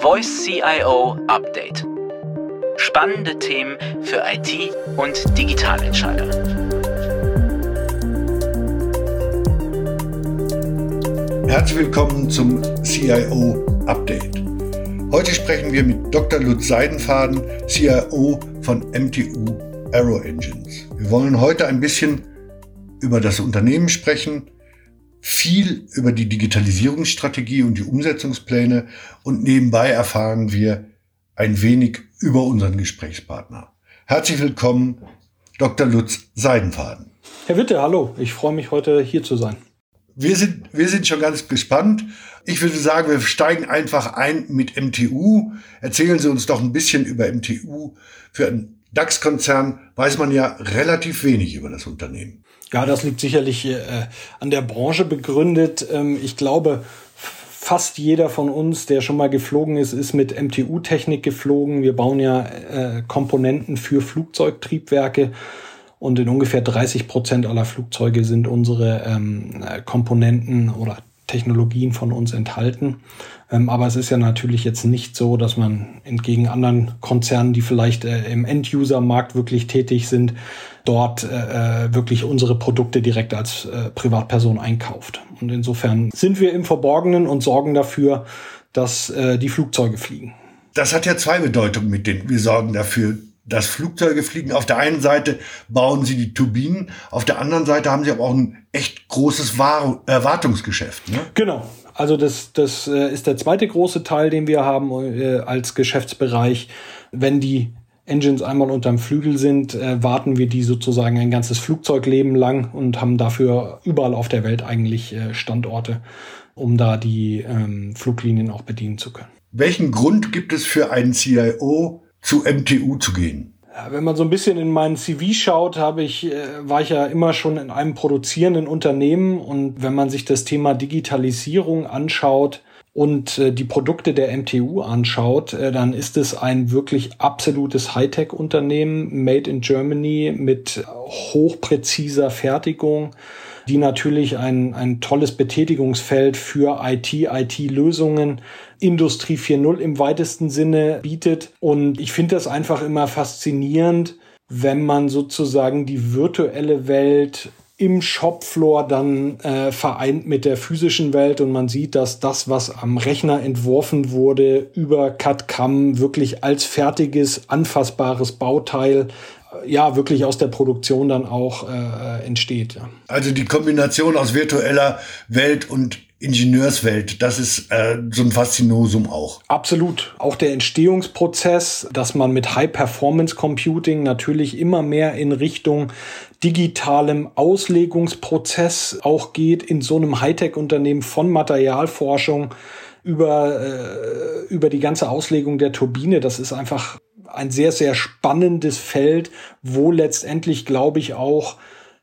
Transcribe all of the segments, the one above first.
Voice CIO Update. Spannende Themen für IT und Digitalentscheider. Herzlich willkommen zum CIO Update. Heute sprechen wir mit Dr. Lutz Seidenfaden, CIO von MTU Aero Engines. Wir wollen heute ein bisschen über das Unternehmen sprechen, viel über die Digitalisierungsstrategie und die Umsetzungspläne und nebenbei erfahren wir ein wenig über unseren Gesprächspartner. Herzlich willkommen, Dr. Lutz Seidenfaden. Herr Witte, hallo. Ich freue mich heute hier zu sein. Wir sind, wir sind schon ganz gespannt. Ich würde sagen, wir steigen einfach ein mit MTU. Erzählen Sie uns doch ein bisschen über MTU. Für einen DAX-Konzern weiß man ja relativ wenig über das Unternehmen. Ja, das liegt sicherlich äh, an der Branche begründet. Ähm, ich glaube, fast jeder von uns, der schon mal geflogen ist, ist mit MTU-Technik geflogen. Wir bauen ja äh, Komponenten für Flugzeugtriebwerke und in ungefähr 30 Prozent aller Flugzeuge sind unsere ähm, Komponenten oder Technologien von uns enthalten. Ähm, aber es ist ja natürlich jetzt nicht so, dass man entgegen anderen Konzernen, die vielleicht äh, im End-User-Markt wirklich tätig sind, dort äh, äh, wirklich unsere Produkte direkt als Privatperson einkauft. Und insofern sind wir im Verborgenen und sorgen dafür, dass die Flugzeuge fliegen. Das hat ja zwei Bedeutungen mit denen. Wir sorgen dafür, dass Flugzeuge fliegen. Auf der einen Seite bauen sie die Turbinen, auf der anderen Seite haben sie aber auch ein echt großes War Erwartungsgeschäft. Ne? Genau. Also das, das äh, ist der zweite große Teil, den wir haben äh, als Geschäftsbereich. Wenn die Engines einmal unterm Flügel sind, äh, warten wir die sozusagen ein ganzes Flugzeugleben lang und haben dafür überall auf der Welt eigentlich Standorte, um da die ähm, Fluglinien auch bedienen zu können. Welchen Grund gibt es für einen CIO, zu MTU zu gehen? Wenn man so ein bisschen in meinen CV schaut, habe ich, äh, war ich ja immer schon in einem produzierenden Unternehmen und wenn man sich das Thema Digitalisierung anschaut, und äh, die Produkte der MTU anschaut, äh, dann ist es ein wirklich absolutes Hightech-Unternehmen, made in Germany mit hochpräziser Fertigung, die natürlich ein, ein tolles Betätigungsfeld für IT, IT-Lösungen, Industrie 4.0 im weitesten Sinne bietet. Und ich finde das einfach immer faszinierend, wenn man sozusagen die virtuelle Welt im Shopfloor dann äh, vereint mit der physischen Welt und man sieht, dass das, was am Rechner entworfen wurde, über CAD-CAM wirklich als fertiges, anfassbares Bauteil ja wirklich aus der Produktion dann auch äh, entsteht. Ja. Also die Kombination aus virtueller Welt und Ingenieurswelt, das ist äh, so ein Faszinosum auch. Absolut. Auch der Entstehungsprozess, dass man mit High-Performance-Computing natürlich immer mehr in Richtung digitalem Auslegungsprozess auch geht in so einem Hightech-Unternehmen von Materialforschung über, äh, über die ganze Auslegung der Turbine. Das ist einfach ein sehr, sehr spannendes Feld, wo letztendlich, glaube ich, auch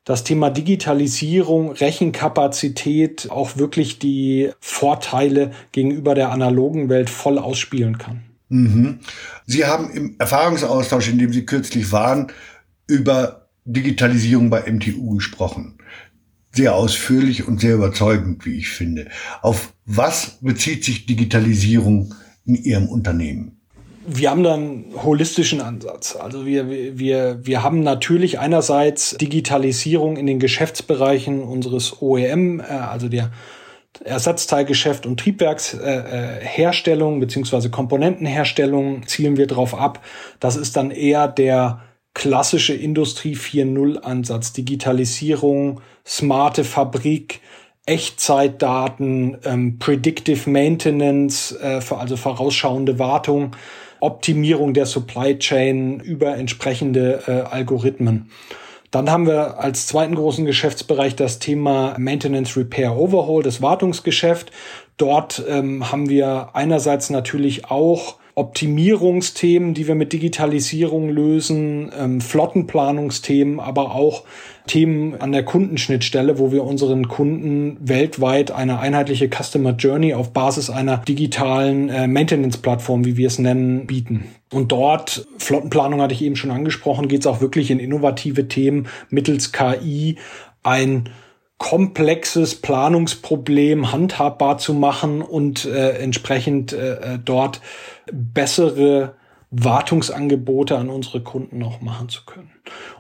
das Thema Digitalisierung, Rechenkapazität auch wirklich die Vorteile gegenüber der analogen Welt voll ausspielen kann. Mhm. Sie haben im Erfahrungsaustausch, in dem Sie kürzlich waren, über Digitalisierung bei MTU gesprochen. Sehr ausführlich und sehr überzeugend, wie ich finde. Auf was bezieht sich Digitalisierung in Ihrem Unternehmen? Wir haben da einen holistischen Ansatz. Also wir, wir, wir haben natürlich einerseits Digitalisierung in den Geschäftsbereichen unseres OEM, äh, also der Ersatzteilgeschäft und Triebwerksherstellung äh, beziehungsweise Komponentenherstellung zielen wir drauf ab. Das ist dann eher der klassische Industrie 4.0 Ansatz. Digitalisierung, smarte Fabrik, Echtzeitdaten, ähm, Predictive Maintenance, äh, also vorausschauende Wartung. Optimierung der Supply Chain über entsprechende äh, Algorithmen. Dann haben wir als zweiten großen Geschäftsbereich das Thema Maintenance, Repair, Overhaul, das Wartungsgeschäft. Dort ähm, haben wir einerseits natürlich auch Optimierungsthemen, die wir mit Digitalisierung lösen, ähm, Flottenplanungsthemen, aber auch Themen an der Kundenschnittstelle, wo wir unseren Kunden weltweit eine einheitliche Customer Journey auf Basis einer digitalen äh, Maintenance-Plattform, wie wir es nennen, bieten. Und dort, Flottenplanung hatte ich eben schon angesprochen, geht es auch wirklich in innovative Themen mittels KI ein komplexes Planungsproblem handhabbar zu machen und äh, entsprechend äh, dort bessere Wartungsangebote an unsere Kunden noch machen zu können.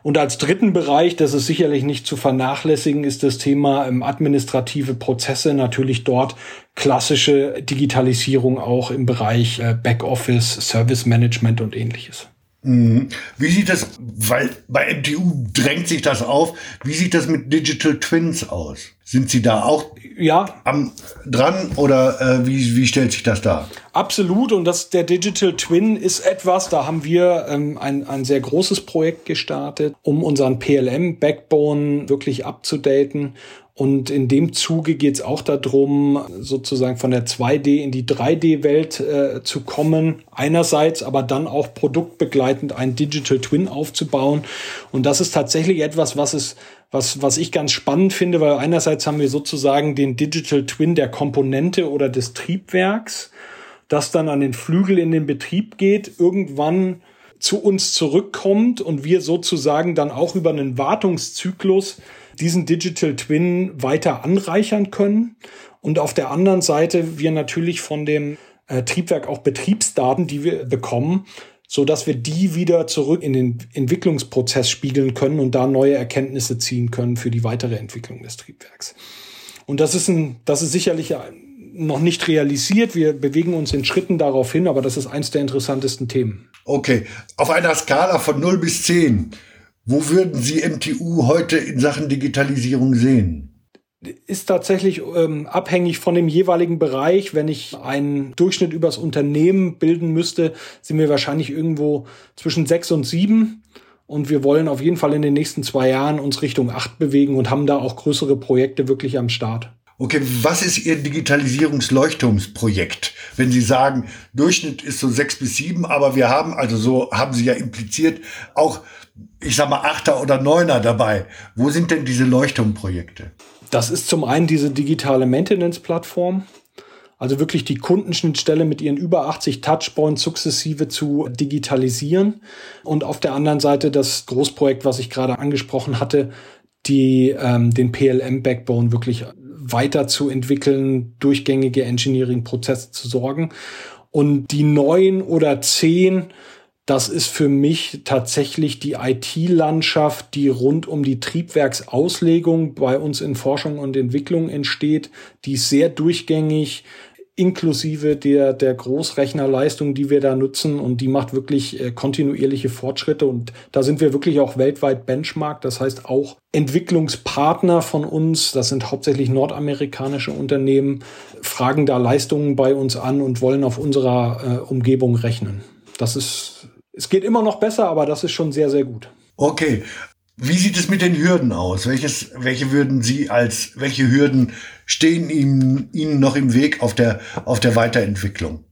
Und als dritten Bereich, das ist sicherlich nicht zu vernachlässigen, ist das Thema ähm, administrative Prozesse, natürlich dort klassische Digitalisierung auch im Bereich äh, Backoffice, Service Management und ähnliches. Mhm. Wie sieht das, weil bei MTU drängt sich das auf, wie sieht das mit Digital Twins aus? Sind Sie da auch ja. am, dran oder äh, wie, wie stellt sich das dar? Absolut und das, der Digital Twin ist etwas, da haben wir ähm, ein, ein sehr großes Projekt gestartet, um unseren PLM-Backbone wirklich abzudaten und in dem Zuge geht es auch darum, sozusagen von der 2D in die 3D-Welt äh, zu kommen. Einerseits, aber dann auch produktbegleitend ein Digital Twin aufzubauen. Und das ist tatsächlich etwas, was es was, was ich ganz spannend finde, weil einerseits haben wir sozusagen den Digital Twin der Komponente oder des Triebwerks, das dann an den Flügel in den Betrieb geht, irgendwann zu uns zurückkommt und wir sozusagen dann auch über einen Wartungszyklus diesen Digital Twin weiter anreichern können. Und auf der anderen Seite wir natürlich von dem äh, Triebwerk auch Betriebsdaten, die wir bekommen, so dass wir die wieder zurück in den Entwicklungsprozess spiegeln können und da neue Erkenntnisse ziehen können für die weitere Entwicklung des Triebwerks. Und das ist ein, das ist sicherlich noch nicht realisiert. Wir bewegen uns in Schritten darauf hin, aber das ist eins der interessantesten Themen. Okay. Auf einer Skala von 0 bis 10, wo würden Sie MTU heute in Sachen Digitalisierung sehen? Ist tatsächlich ähm, abhängig von dem jeweiligen Bereich. Wenn ich einen Durchschnitt übers Unternehmen bilden müsste, sind wir wahrscheinlich irgendwo zwischen sechs und sieben. Und wir wollen auf jeden Fall in den nächsten zwei Jahren uns Richtung acht bewegen und haben da auch größere Projekte wirklich am Start. Okay, was ist Ihr Digitalisierungsleuchtturmsprojekt? Wenn Sie sagen, Durchschnitt ist so sechs bis sieben, aber wir haben, also so haben Sie ja impliziert, auch, ich sag mal, Achter oder Neuner dabei. Wo sind denn diese Leuchtturmprojekte? Das ist zum einen diese digitale Maintenance-Plattform. Also wirklich die Kundenschnittstelle mit ihren über 80 Touchpoints sukzessive zu digitalisieren. Und auf der anderen Seite das Großprojekt, was ich gerade angesprochen hatte, die ähm, den PLM-Backbone wirklich weiterzuentwickeln, durchgängige Engineering-Prozesse zu sorgen. Und die neun oder zehn, das ist für mich tatsächlich die IT-Landschaft, die rund um die Triebwerksauslegung bei uns in Forschung und Entwicklung entsteht. Die ist sehr durchgängig, inklusive der, der Großrechnerleistung, die wir da nutzen. Und die macht wirklich äh, kontinuierliche Fortschritte. Und da sind wir wirklich auch weltweit Benchmark. Das heißt, auch Entwicklungspartner von uns, das sind hauptsächlich nordamerikanische Unternehmen, fragen da Leistungen bei uns an und wollen auf unserer äh, Umgebung rechnen. Das ist, es geht immer noch besser, aber das ist schon sehr, sehr gut. Okay, wie sieht es mit den Hürden aus? Welches, welche würden Sie als, welche Hürden stehen Ihnen, Ihnen noch im Weg auf der, auf der Weiterentwicklung?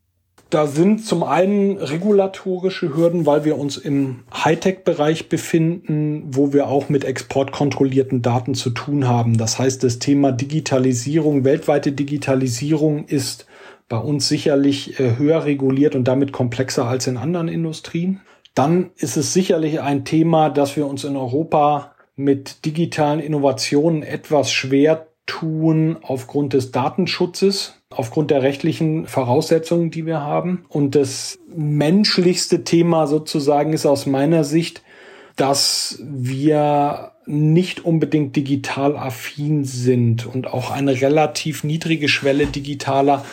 Da sind zum einen regulatorische Hürden, weil wir uns im Hightech-Bereich befinden, wo wir auch mit exportkontrollierten Daten zu tun haben. Das heißt, das Thema Digitalisierung, weltweite Digitalisierung ist bei uns sicherlich äh, höher reguliert und damit komplexer als in anderen Industrien. Dann ist es sicherlich ein Thema, dass wir uns in Europa mit digitalen Innovationen etwas schwer tun aufgrund des Datenschutzes, aufgrund der rechtlichen Voraussetzungen, die wir haben. Und das menschlichste Thema sozusagen ist aus meiner Sicht, dass wir nicht unbedingt digital affin sind und auch eine relativ niedrige Schwelle digitaler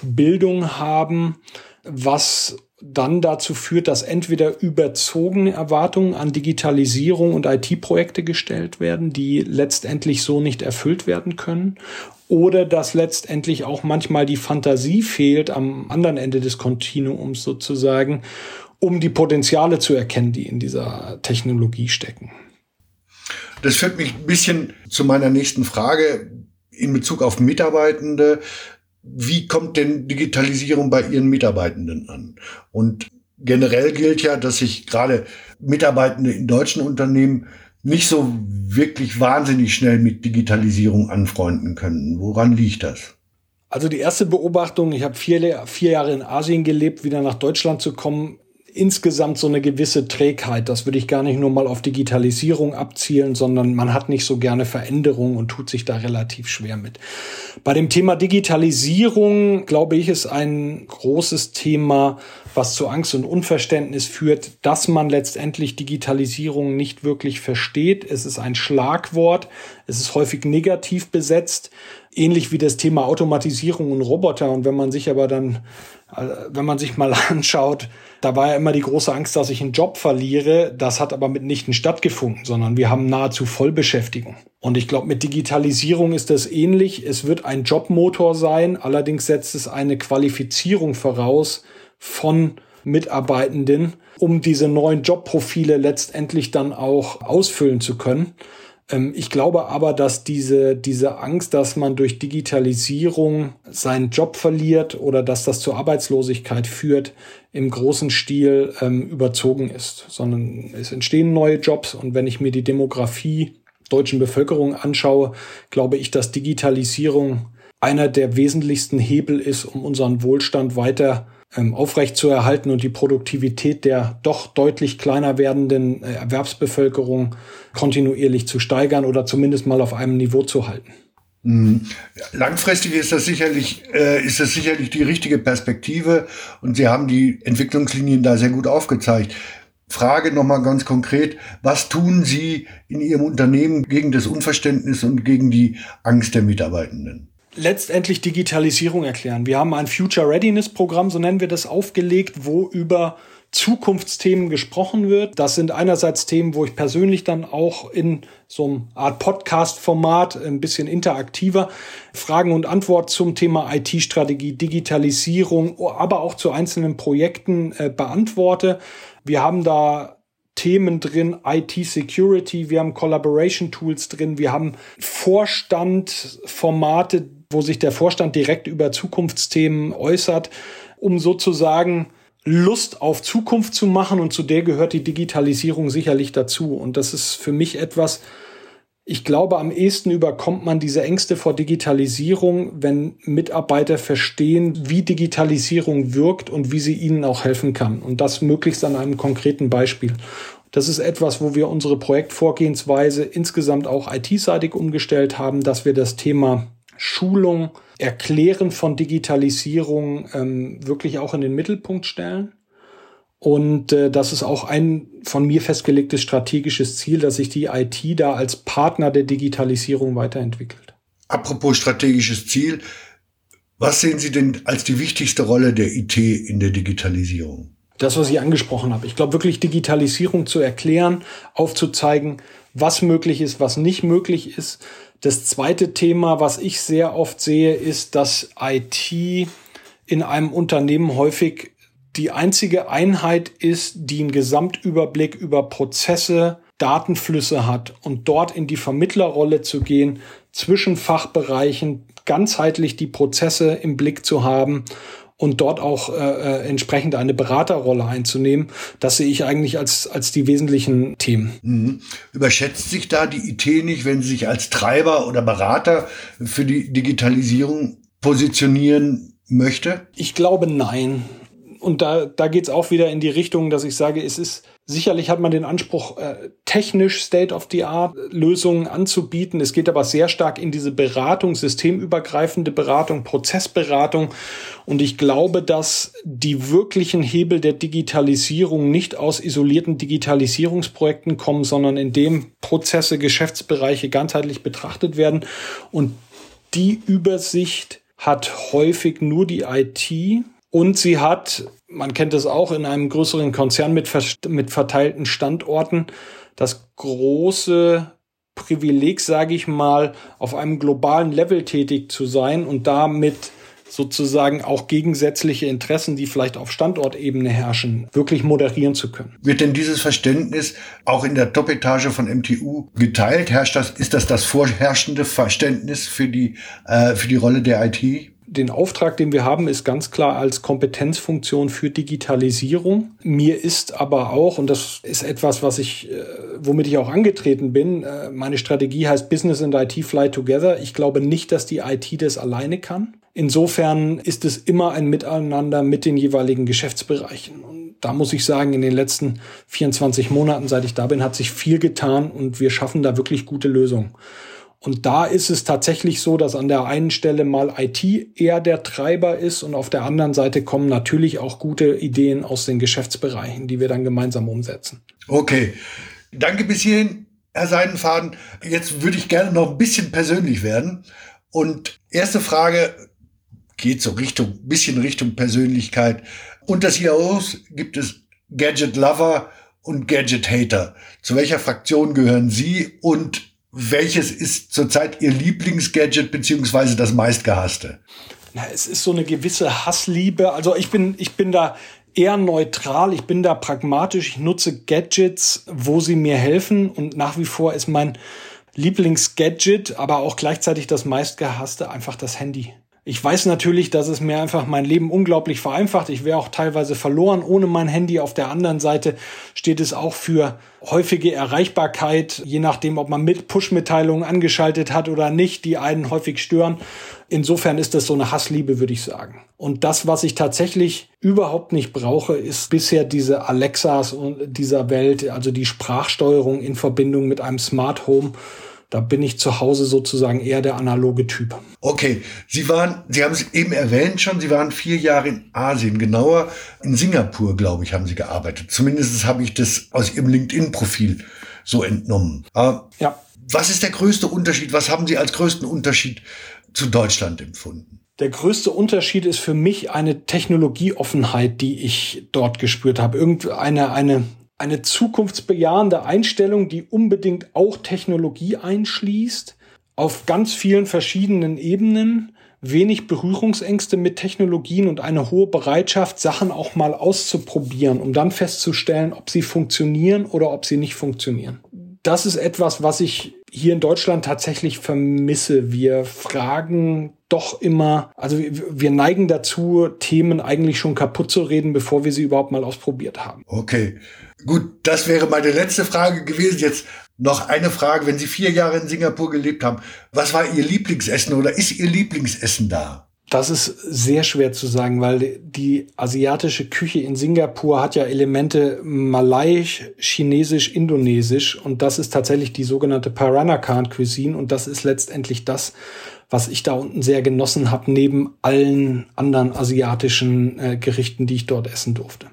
Bildung haben, was dann dazu führt, dass entweder überzogene Erwartungen an Digitalisierung und IT-Projekte gestellt werden, die letztendlich so nicht erfüllt werden können, oder dass letztendlich auch manchmal die Fantasie fehlt am anderen Ende des Kontinuums sozusagen, um die Potenziale zu erkennen, die in dieser Technologie stecken. Das führt mich ein bisschen zu meiner nächsten Frage in Bezug auf Mitarbeitende wie kommt denn Digitalisierung bei Ihren Mitarbeitenden an? Und generell gilt ja, dass sich gerade Mitarbeitende in deutschen Unternehmen nicht so wirklich wahnsinnig schnell mit Digitalisierung anfreunden können. Woran liegt das? Also die erste Beobachtung, ich habe vier, vier Jahre in Asien gelebt, wieder nach Deutschland zu kommen, insgesamt so eine gewisse Trägheit. Das würde ich gar nicht nur mal auf Digitalisierung abzielen, sondern man hat nicht so gerne Veränderungen und tut sich da relativ schwer mit. Bei dem Thema Digitalisierung, glaube ich, ist ein großes Thema, was zu Angst und Unverständnis führt, dass man letztendlich Digitalisierung nicht wirklich versteht. Es ist ein Schlagwort, es ist häufig negativ besetzt, ähnlich wie das Thema Automatisierung und Roboter. Und wenn man sich aber dann, äh, wenn man sich mal anschaut, da war ja immer die große Angst, dass ich einen Job verliere. Das hat aber mitnichten stattgefunden, sondern wir haben nahezu Vollbeschäftigung. Und ich glaube, mit Digitalisierung ist das ähnlich. Es wird ein Jobmotor sein. Allerdings setzt es eine Qualifizierung voraus von Mitarbeitenden, um diese neuen Jobprofile letztendlich dann auch ausfüllen zu können. Ähm, ich glaube aber, dass diese, diese Angst, dass man durch Digitalisierung seinen Job verliert oder dass das zur Arbeitslosigkeit führt, im großen Stil ähm, überzogen ist, sondern es entstehen neue Jobs und wenn ich mir die Demografie deutschen Bevölkerung anschaue, glaube ich, dass Digitalisierung einer der wesentlichsten Hebel ist, um unseren Wohlstand weiter ähm, aufrechtzuerhalten und die Produktivität der doch deutlich kleiner werdenden äh, Erwerbsbevölkerung kontinuierlich zu steigern oder zumindest mal auf einem Niveau zu halten. Mhm. Langfristig ist das sicherlich, äh, ist das sicherlich die richtige Perspektive und Sie haben die Entwicklungslinien da sehr gut aufgezeigt. Frage nochmal ganz konkret, was tun Sie in Ihrem Unternehmen gegen das Unverständnis und gegen die Angst der Mitarbeitenden? Letztendlich Digitalisierung erklären. Wir haben ein Future Readiness Programm, so nennen wir das, aufgelegt, wo über Zukunftsthemen gesprochen wird. Das sind einerseits Themen, wo ich persönlich dann auch in so einem Art Podcast-Format ein bisschen interaktiver Fragen und Antwort zum Thema IT-Strategie, Digitalisierung, aber auch zu einzelnen Projekten äh, beantworte. Wir haben da Themen drin, IT-Security, wir haben Collaboration-Tools drin, wir haben Vorstand-Formate, wo sich der Vorstand direkt über Zukunftsthemen äußert, um sozusagen Lust auf Zukunft zu machen und zu der gehört die Digitalisierung sicherlich dazu. Und das ist für mich etwas, ich glaube, am ehesten überkommt man diese Ängste vor Digitalisierung, wenn Mitarbeiter verstehen, wie Digitalisierung wirkt und wie sie ihnen auch helfen kann. Und das möglichst an einem konkreten Beispiel. Das ist etwas, wo wir unsere Projektvorgehensweise insgesamt auch IT-seitig umgestellt haben, dass wir das Thema Schulung, Erklären von Digitalisierung ähm, wirklich auch in den Mittelpunkt stellen. Und äh, das ist auch ein von mir festgelegtes strategisches Ziel, dass sich die IT da als Partner der Digitalisierung weiterentwickelt. Apropos strategisches Ziel, was sehen Sie denn als die wichtigste Rolle der IT in der Digitalisierung? Das, was ich angesprochen habe. Ich glaube wirklich Digitalisierung zu erklären, aufzuzeigen, was möglich ist, was nicht möglich ist, das zweite Thema, was ich sehr oft sehe, ist, dass IT in einem Unternehmen häufig die einzige Einheit ist, die einen Gesamtüberblick über Prozesse, Datenflüsse hat. Und dort in die Vermittlerrolle zu gehen, zwischen Fachbereichen ganzheitlich die Prozesse im Blick zu haben und dort auch äh, äh, entsprechend eine Beraterrolle einzunehmen. Das sehe ich eigentlich als, als die wesentlichen Themen. Mhm. Überschätzt sich da die IT nicht, wenn sie sich als Treiber oder Berater für die Digitalisierung positionieren möchte? Ich glaube nein. Und da, da geht es auch wieder in die Richtung, dass ich sage, es ist Sicherlich hat man den Anspruch, äh, technisch State-of-the-Art-Lösungen anzubieten. Es geht aber sehr stark in diese Beratung, systemübergreifende Beratung, Prozessberatung. Und ich glaube, dass die wirklichen Hebel der Digitalisierung nicht aus isolierten Digitalisierungsprojekten kommen, sondern indem Prozesse, Geschäftsbereiche ganzheitlich betrachtet werden. Und die Übersicht hat häufig nur die IT und sie hat, man kennt es auch in einem größeren Konzern mit, mit verteilten Standorten, das große Privileg, sage ich mal, auf einem globalen Level tätig zu sein und damit sozusagen auch gegensätzliche Interessen, die vielleicht auf Standortebene herrschen, wirklich moderieren zu können. Wird denn dieses Verständnis auch in der Top-Etage von MTU geteilt? Herrscht das, ist das das vorherrschende Verständnis für die, äh, für die Rolle der IT? Den Auftrag, den wir haben, ist ganz klar als Kompetenzfunktion für Digitalisierung. Mir ist aber auch, und das ist etwas, was ich, äh, womit ich auch angetreten bin, äh, meine Strategie heißt Business and IT Fly Together. Ich glaube nicht, dass die IT das alleine kann. Insofern ist es immer ein Miteinander mit den jeweiligen Geschäftsbereichen. Und da muss ich sagen, in den letzten 24 Monaten, seit ich da bin, hat sich viel getan und wir schaffen da wirklich gute Lösungen. Und da ist es tatsächlich so, dass an der einen Stelle mal IT eher der Treiber ist und auf der anderen Seite kommen natürlich auch gute Ideen aus den Geschäftsbereichen, die wir dann gemeinsam umsetzen. Okay. Danke bis hierhin, Herr Seidenfaden. Jetzt würde ich gerne noch ein bisschen persönlich werden. Und erste Frage geht so Richtung, bisschen Richtung Persönlichkeit. Unter CIOs gibt es Gadget Lover und Gadget Hater. Zu welcher Fraktion gehören Sie und welches ist zurzeit Ihr Lieblingsgadget beziehungsweise das meistgehasste? Na, es ist so eine gewisse Hassliebe. Also ich bin, ich bin da eher neutral. Ich bin da pragmatisch. Ich nutze Gadgets, wo sie mir helfen. Und nach wie vor ist mein Lieblingsgadget, aber auch gleichzeitig das meistgehasste einfach das Handy. Ich weiß natürlich, dass es mir einfach mein Leben unglaublich vereinfacht. Ich wäre auch teilweise verloren ohne mein Handy. Auf der anderen Seite steht es auch für häufige Erreichbarkeit, je nachdem, ob man mit Push-Mitteilungen angeschaltet hat oder nicht, die einen häufig stören. Insofern ist das so eine Hassliebe, würde ich sagen. Und das, was ich tatsächlich überhaupt nicht brauche, ist bisher diese Alexas dieser Welt, also die Sprachsteuerung in Verbindung mit einem Smart Home da bin ich zu Hause sozusagen eher der analoge Typ. Okay, Sie waren, Sie haben es eben erwähnt schon, Sie waren vier Jahre in Asien, genauer in Singapur, glaube ich, haben Sie gearbeitet. Zumindest habe ich das aus Ihrem LinkedIn-Profil so entnommen. Aber ja. Was ist der größte Unterschied? Was haben Sie als größten Unterschied zu Deutschland empfunden? Der größte Unterschied ist für mich eine Technologieoffenheit, die ich dort gespürt habe. Irgendeine eine eine zukunftsbejahende Einstellung, die unbedingt auch Technologie einschließt, auf ganz vielen verschiedenen Ebenen, wenig Berührungsängste mit Technologien und eine hohe Bereitschaft, Sachen auch mal auszuprobieren, um dann festzustellen, ob sie funktionieren oder ob sie nicht funktionieren. Das ist etwas, was ich hier in Deutschland tatsächlich vermisse. Wir fragen doch immer, also wir neigen dazu, Themen eigentlich schon kaputt zu reden, bevor wir sie überhaupt mal ausprobiert haben. Okay. Gut, das wäre meine letzte Frage gewesen. Jetzt noch eine Frage. Wenn Sie vier Jahre in Singapur gelebt haben, was war Ihr Lieblingsessen oder ist Ihr Lieblingsessen da? Das ist sehr schwer zu sagen, weil die asiatische Küche in Singapur hat ja Elemente malaiisch, chinesisch, indonesisch und das ist tatsächlich die sogenannte Peranakan Cuisine und das ist letztendlich das, was ich da unten sehr genossen habe, neben allen anderen asiatischen äh, Gerichten, die ich dort essen durfte.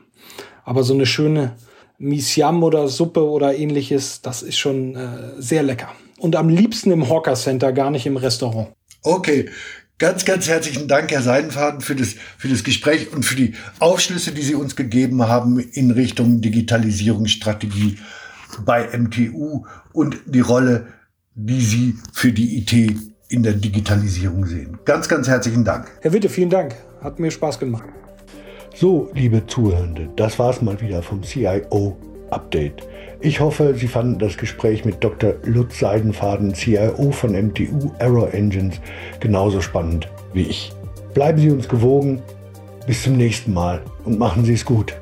Aber so eine schöne Misiam oder Suppe oder ähnliches, das ist schon äh, sehr lecker. Und am liebsten im Hawker Center, gar nicht im Restaurant. Okay. Ganz, ganz herzlichen Dank, Herr Seidenfaden, für das, für das Gespräch und für die Aufschlüsse, die Sie uns gegeben haben in Richtung Digitalisierungsstrategie bei MTU und die Rolle, die Sie für die IT in der Digitalisierung sehen. Ganz, ganz herzlichen Dank. Herr Witte, vielen Dank. Hat mir Spaß gemacht. So, liebe Zuhörende, das war's mal wieder vom CIO Update. Ich hoffe, Sie fanden das Gespräch mit Dr. Lutz Seidenfaden, CIO von MTU Error Engines, genauso spannend wie ich. Bleiben Sie uns gewogen. Bis zum nächsten Mal und machen Sie es gut.